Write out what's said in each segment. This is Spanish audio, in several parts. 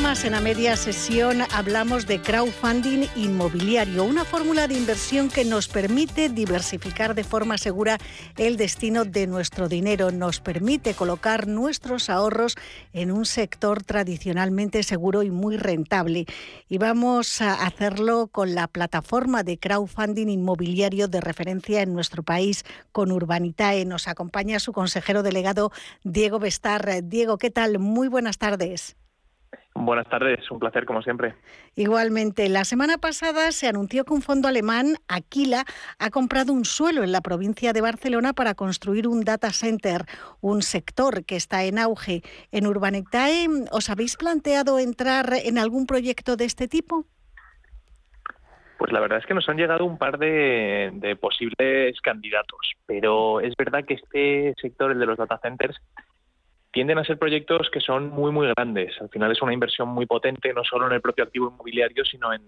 Más en la media sesión hablamos de crowdfunding inmobiliario, una fórmula de inversión que nos permite diversificar de forma segura el destino de nuestro dinero, nos permite colocar nuestros ahorros en un sector tradicionalmente seguro y muy rentable. Y vamos a hacerlo con la plataforma de crowdfunding inmobiliario de referencia en nuestro país, con Urbanitae. Nos acompaña su consejero delegado Diego Bestar. Diego, ¿qué tal? Muy buenas tardes. Buenas tardes, un placer como siempre. Igualmente, la semana pasada se anunció que un fondo alemán, Aquila, ha comprado un suelo en la provincia de Barcelona para construir un data center, un sector que está en auge. ¿En Urbanectae os habéis planteado entrar en algún proyecto de este tipo? Pues la verdad es que nos han llegado un par de, de posibles candidatos, pero es verdad que este sector, el de los data centers, tienden a ser proyectos que son muy, muy grandes. Al final es una inversión muy potente, no solo en el propio activo inmobiliario, sino en,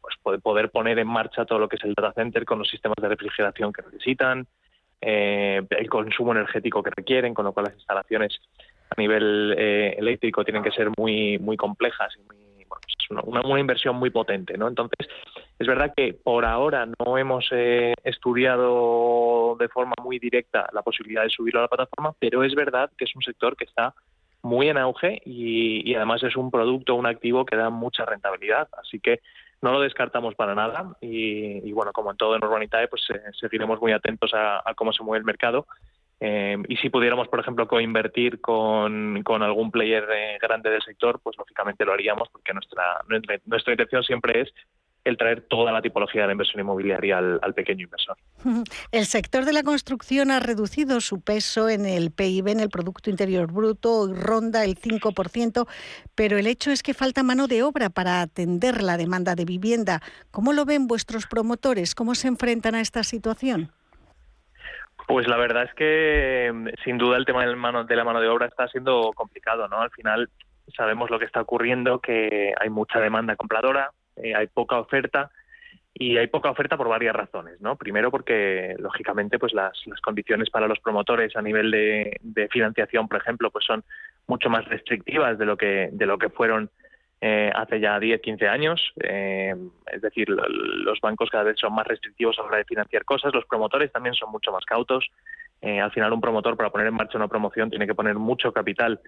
pues, poder poner en marcha todo lo que es el data center con los sistemas de refrigeración que necesitan, eh, el consumo energético que requieren, con lo cual las instalaciones a nivel eh, eléctrico tienen que ser muy, muy complejas y muy es una, inversión muy potente, ¿no? Entonces, es verdad que por ahora no hemos eh, estudiado de forma muy directa la posibilidad de subirlo a la plataforma, pero es verdad que es un sector que está muy en auge y, además es un producto, un activo que da mucha rentabilidad. Así que no lo descartamos para nada y, bueno, como en todo en Urbanitae, pues eh, seguiremos muy atentos a, cómo se mueve el mercado eh, y si pudiéramos, por ejemplo, coinvertir con, con algún player eh, grande del sector, pues lógicamente lo haríamos porque nuestra, nuestra intención siempre es el traer toda la tipología de la inversión inmobiliaria al, pequeño inversor. El sector de la construcción ha reducido su peso en el PIB, en el Producto Interior Bruto, ronda el 5%, pero el hecho es que falta mano de obra para atender la demanda de vivienda. ¿Cómo lo ven vuestros promotores? ¿Cómo se enfrentan a esta situación? Pues la verdad es que mm, sin duda el tema mano, de la mano de obra está siendo complicado, ¿no? Al final sabemos lo que está ocurriendo, que hay mucha demanda compradora, eh, hay poca oferta y hay poca oferta por varias razones, ¿no? Primero porque lógicamente pues las, condiciones para los promotores a nivel de, de, financiación, por ejemplo, pues son mucho más restrictivas de lo que de lo que fueron eh, hace ya 10, 15 años. Eh, es decir, los bancos cada vez son más restrictivos a la hora de financiar cosas, los promotores también son mucho más cautos. Eh, al final, un promotor para poner en marcha una promoción tiene que poner mucho capital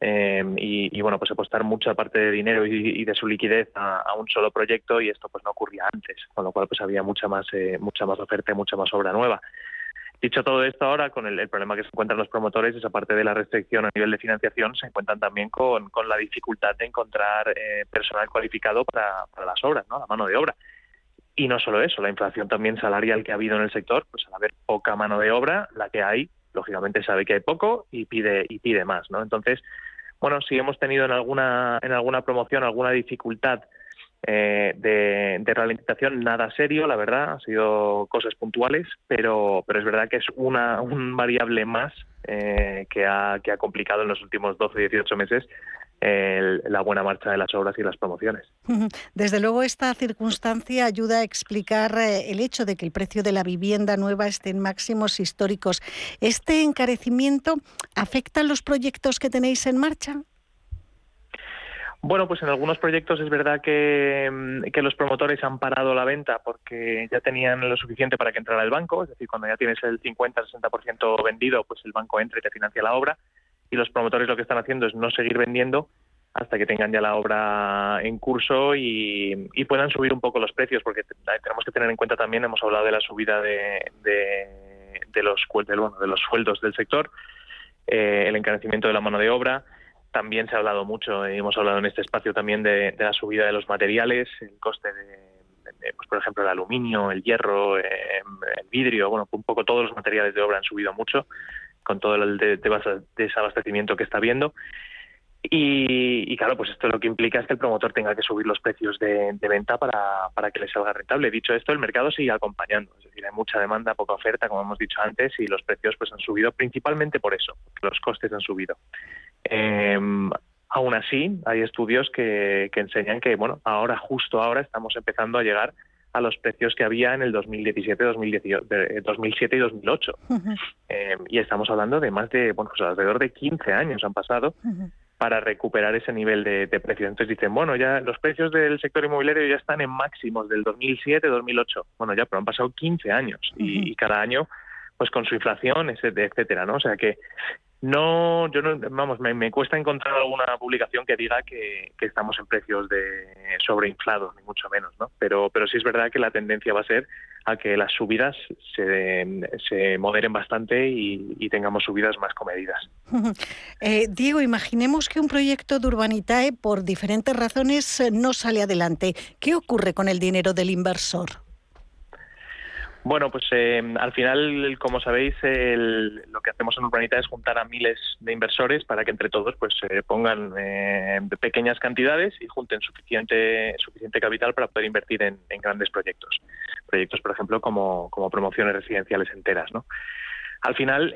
y, bueno, pues apostar mucha parte de dinero y, de su liquidez a, un solo proyecto y esto pues no ocurría antes, con lo cual pues había mucha más, mucha más oferta y mucha más obra nueva. Dicho todo esto ahora, con el, problema que se encuentran los promotores, esa parte de la restricción a nivel de financiación, se encuentran también con, la dificultad de encontrar eh, personal cualificado para, las obras, ¿no? la mano de obra. Y no solo eso, la inflación también salarial que ha habido en el sector, pues al haber poca mano de obra, la que hay, lógicamente sabe que hay poco y pide y pide más, ¿no? Entonces, bueno, si hemos tenido en alguna en alguna promoción alguna dificultad eh, de, de, ralentización nada serio, la verdad, han sido cosas puntuales, pero, pero es verdad que es una un variable más eh, que, ha, que ha complicado en los últimos 12, 18 meses la buena marcha de las obras y las promociones. Desde luego, esta circunstancia ayuda a explicar eh, el hecho de que el precio de la vivienda nueva esté en máximos históricos. ¿Este encarecimiento afecta a los proyectos que tenéis en marcha? Bueno, pues en algunos proyectos es verdad mm, que, los promotores han parado la venta porque ya tenían lo suficiente para que entrara el banco, es decir, cuando ya tienes el 50-60% vendido, pues el banco entra y te financia la obra, y los promotores lo que están haciendo es no seguir vendiendo hasta que tengan ya la obra en curso y, puedan subir un poco los precios, porque tenemos que tener en cuenta también, hemos hablado de la subida de, de, los, de los sueldos del sector, eh, el encarecimiento de la mano de obra, también se ha hablado mucho, y hemos hablado en este espacio también de, la subida de los materiales, el coste de, pues por ejemplo, el aluminio, el hierro, eh, el vidrio, bueno, un poco todos los materiales de obra han subido mucho con todo el desabastecimiento que está habiendo. Y, claro, pues esto lo que implica es que el promotor tenga que subir los precios de, venta para, para, que le salga rentable. Dicho esto, el mercado sigue acompañando, es decir, hay mucha demanda, poca oferta, como hemos dicho antes, y los precios pues han subido principalmente por eso, porque los costes han subido. Eh, aún así, hay estudios que, que enseñan que, bueno, ahora, justo ahora, estamos empezando a llegar a los precios que había en el 2017, 2007 y 2008. Eh, y estamos hablando de más de, bueno, pues alrededor de 15 años han pasado para recuperar ese nivel de, de precios. Entonces dicen, bueno, ya los precios del sector inmobiliario ya están en máximos del 2007, 2008. Bueno, ya, pero han pasado 15 años y, y cada año pues con su inflación, etcétera, ¿no? O sea que no, yo no, vamos, me, cuesta encontrar alguna publicación que diga que, estamos en precios de sobreinflados, ni mucho menos, ¿no? Pero, pero sí es verdad que la tendencia va a ser a que las subidas se, moderen bastante y, tengamos subidas más comedidas. Eh, Diego, imaginemos que un proyecto de Urbanitae por diferentes razones no sale adelante. ¿Qué ocurre con el dinero del inversor? Bueno, pues eh, al final, como sabéis, lo que hacemos en Urbanita es juntar a miles de inversores para que entre todos pues eh, pongan eh, pequeñas cantidades y junten suficiente suficiente capital para poder invertir en, grandes proyectos. Proyectos, por ejemplo, como, promociones residenciales enteras, ¿no? Al final,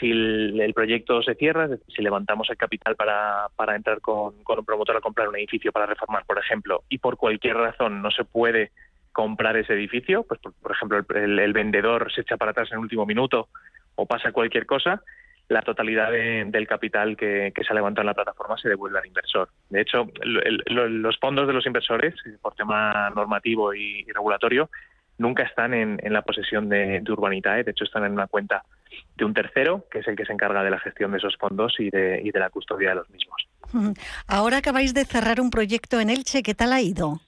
si el, proyecto se cierra, si levantamos el capital para, para entrar con, con un promotor a comprar un edificio para reformar, por ejemplo, y por cualquier razón no se puede comprar ese edificio, pues por, ejemplo el, vendedor se echa para atrás en el último minuto o pasa cualquier cosa, la totalidad del capital que, se ha levantado en la plataforma se devuelve al inversor. De hecho, los fondos de los inversores, por tema normativo y, regulatorio, nunca están en, la posesión de, de, Urbanitae, de hecho están en una cuenta de un tercero, que es el que se encarga de la gestión de esos fondos y de, y de la custodia de los mismos. Ahora acabáis de cerrar un proyecto en Elche, ¿qué tal ha ido?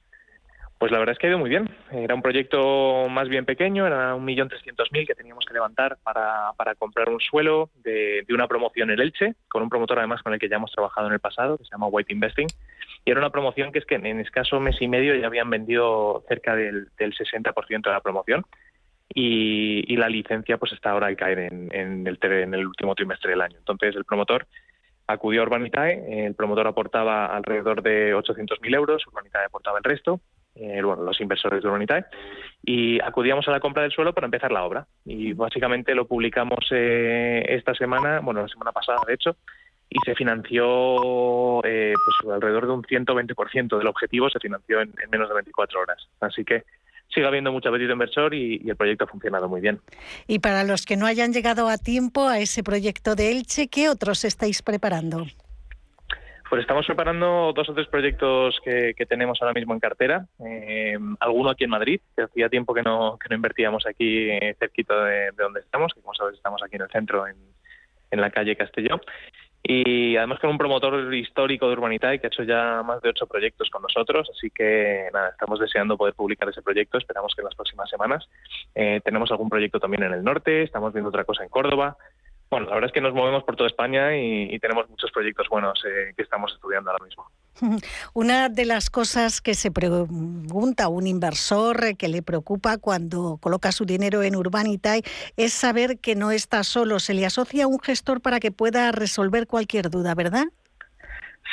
Pues la verdad es que ha ido muy bien. Era un proyecto más bien pequeño, era un millón trescientos mil que teníamos que levantar para, para comprar un suelo de, de, una promoción en Elche, con un promotor además con el que ya hemos trabajado en el pasado, que se llama White Investing. Y era una promoción que es que en escaso mes y medio ya habían vendido cerca del, del 60% de la promoción. Y, y, la licencia pues está ahora al caer en, en, el, en el último trimestre del año. Entonces el promotor acudió a Urbanitae, el promotor aportaba alrededor de 800.000 euros, Urbanitae aportaba el resto, eh, bueno, los inversores de Urbanitae, y acudíamos a la compra del suelo para empezar la obra. Y básicamente lo publicamos eh, esta semana, bueno, la semana pasada de hecho, y se financió eh, pues alrededor de un 120% del objetivo, se financió en, menos de 24 horas. Así que sigue habiendo mucho apetito inversor y, y, el proyecto ha funcionado muy bien. Y para los que no hayan llegado a tiempo a ese proyecto de Elche, ¿qué otros estáis preparando? Pues estamos preparando dos o tres proyectos que, tenemos ahora mismo en cartera. Eh, alguno aquí en Madrid, que hacía tiempo que no, invertíamos aquí eh, cerquita de, donde estamos, que como sabes estamos aquí en el centro, en, en la calle Castelló. Y además con un promotor histórico de Urbanitae que ha hecho ya más de ocho proyectos con nosotros, así que nada, estamos deseando poder publicar ese proyecto, esperamos que en las próximas semanas. Eh, tenemos algún proyecto también en el norte, estamos viendo otra cosa en Córdoba, bueno, la verdad es que nos movemos por toda España y, tenemos muchos proyectos buenos eh, que estamos estudiando ahora mismo. Una de las cosas que se pregunta un inversor que le preocupa cuando coloca su dinero en Urbanitae es saber que no está solo. Se le asocia un gestor para que pueda resolver cualquier duda, ¿verdad?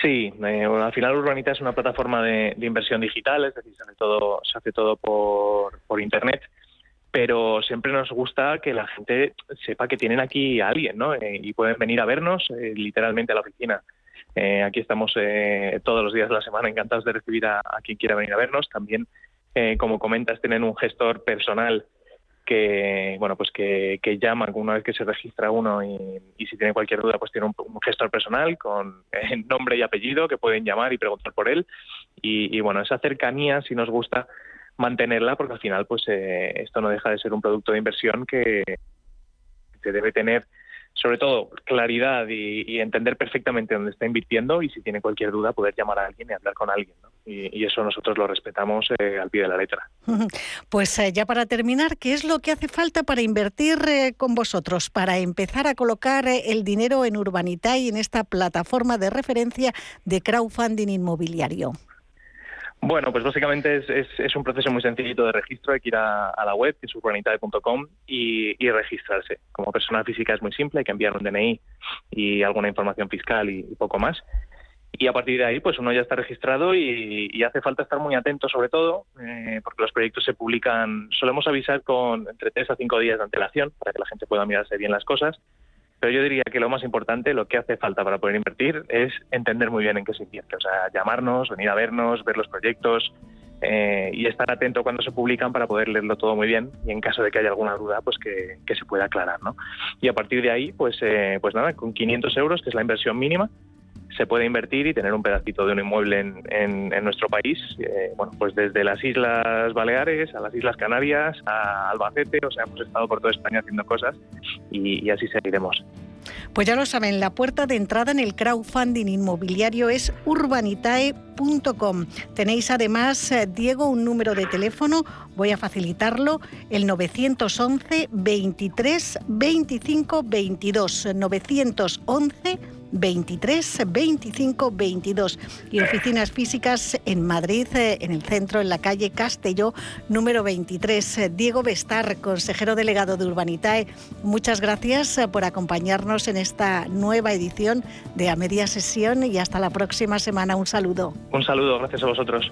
Sí, eh, al final Urbanitae es una plataforma de, inversión digital, es decir, se hace todo, se hace todo por, por Internet pero siempre nos gusta que la gente sepa que tienen aquí a alguien, ¿no? Eh, y pueden venir a vernos eh, literalmente a la oficina. Eh, aquí estamos todos los días de la semana encantados de recibir a, quien quiera venir a vernos. También, como comentas, tienen un gestor personal que, bueno, pues que, llama una vez que se registra uno y, si tiene cualquier duda, pues tiene un, gestor personal con nombre y apellido que pueden llamar y preguntar por él. Y, y bueno, esa cercanía, si nos gusta, mantenerla porque al final pues eh, esto no deja de ser un producto de inversión que, se debe tener sobre todo claridad y, entender perfectamente dónde está invirtiendo y si tiene cualquier duda poder llamar a alguien y hablar con alguien. Y, eso nosotros lo respetamos eh, al pie de la letra. Pues eh, ya para terminar, ¿qué es lo que hace falta para invertir con vosotros, para empezar a colocar el dinero en Urbanitae, en esta plataforma de referencia de crowdfunding inmobiliario? Bueno, pues básicamente es, un proceso muy sencillito de registro. Hay que ir a, la web, que es y, y, registrarse. Como persona física es muy simple, hay que enviar un DNI y alguna información fiscal y, poco más. y a partir de ahí pues uno ya está registrado y, hace falta estar muy atento sobre todo eh, porque los proyectos se publican solemos avisar con entre tres a cinco días de antelación para que la gente pueda mirarse bien las cosas pero yo diría que lo más importante lo que hace falta para poder invertir es entender muy bien en qué se invierte o sea llamarnos venir a vernos ver los proyectos eh, y estar atento cuando se publican para poder leerlo todo muy bien y en caso de que haya alguna duda pues que, se pueda aclarar ¿no? y a partir de ahí pues eh, pues nada con 500 euros que es la inversión mínima se puede invertir y tener un pedacito de un inmueble en, nuestro país, eh, bueno, pues desde las Islas Baleares a las Islas Canarias, a Albacete, o sea, hemos estado por toda España haciendo cosas y, así seguiremos. Pues ya lo saben, la puerta de entrada en el crowdfunding inmobiliario es urbanitae.com. Tenéis además, eh, Diego, un número de teléfono, voy a facilitarlo, el 911 23 25 22. 911 23 25 22 y oficinas físicas en Madrid, eh, en el centro, en la calle Castelló, número 23. Diego Bestar, consejero delegado de Urbanitae, muchas gracias eh, por acompañarnos en esta nueva edición de A Media Sesión y hasta la próxima semana. Un saludo. Un saludo, gracias a vosotros.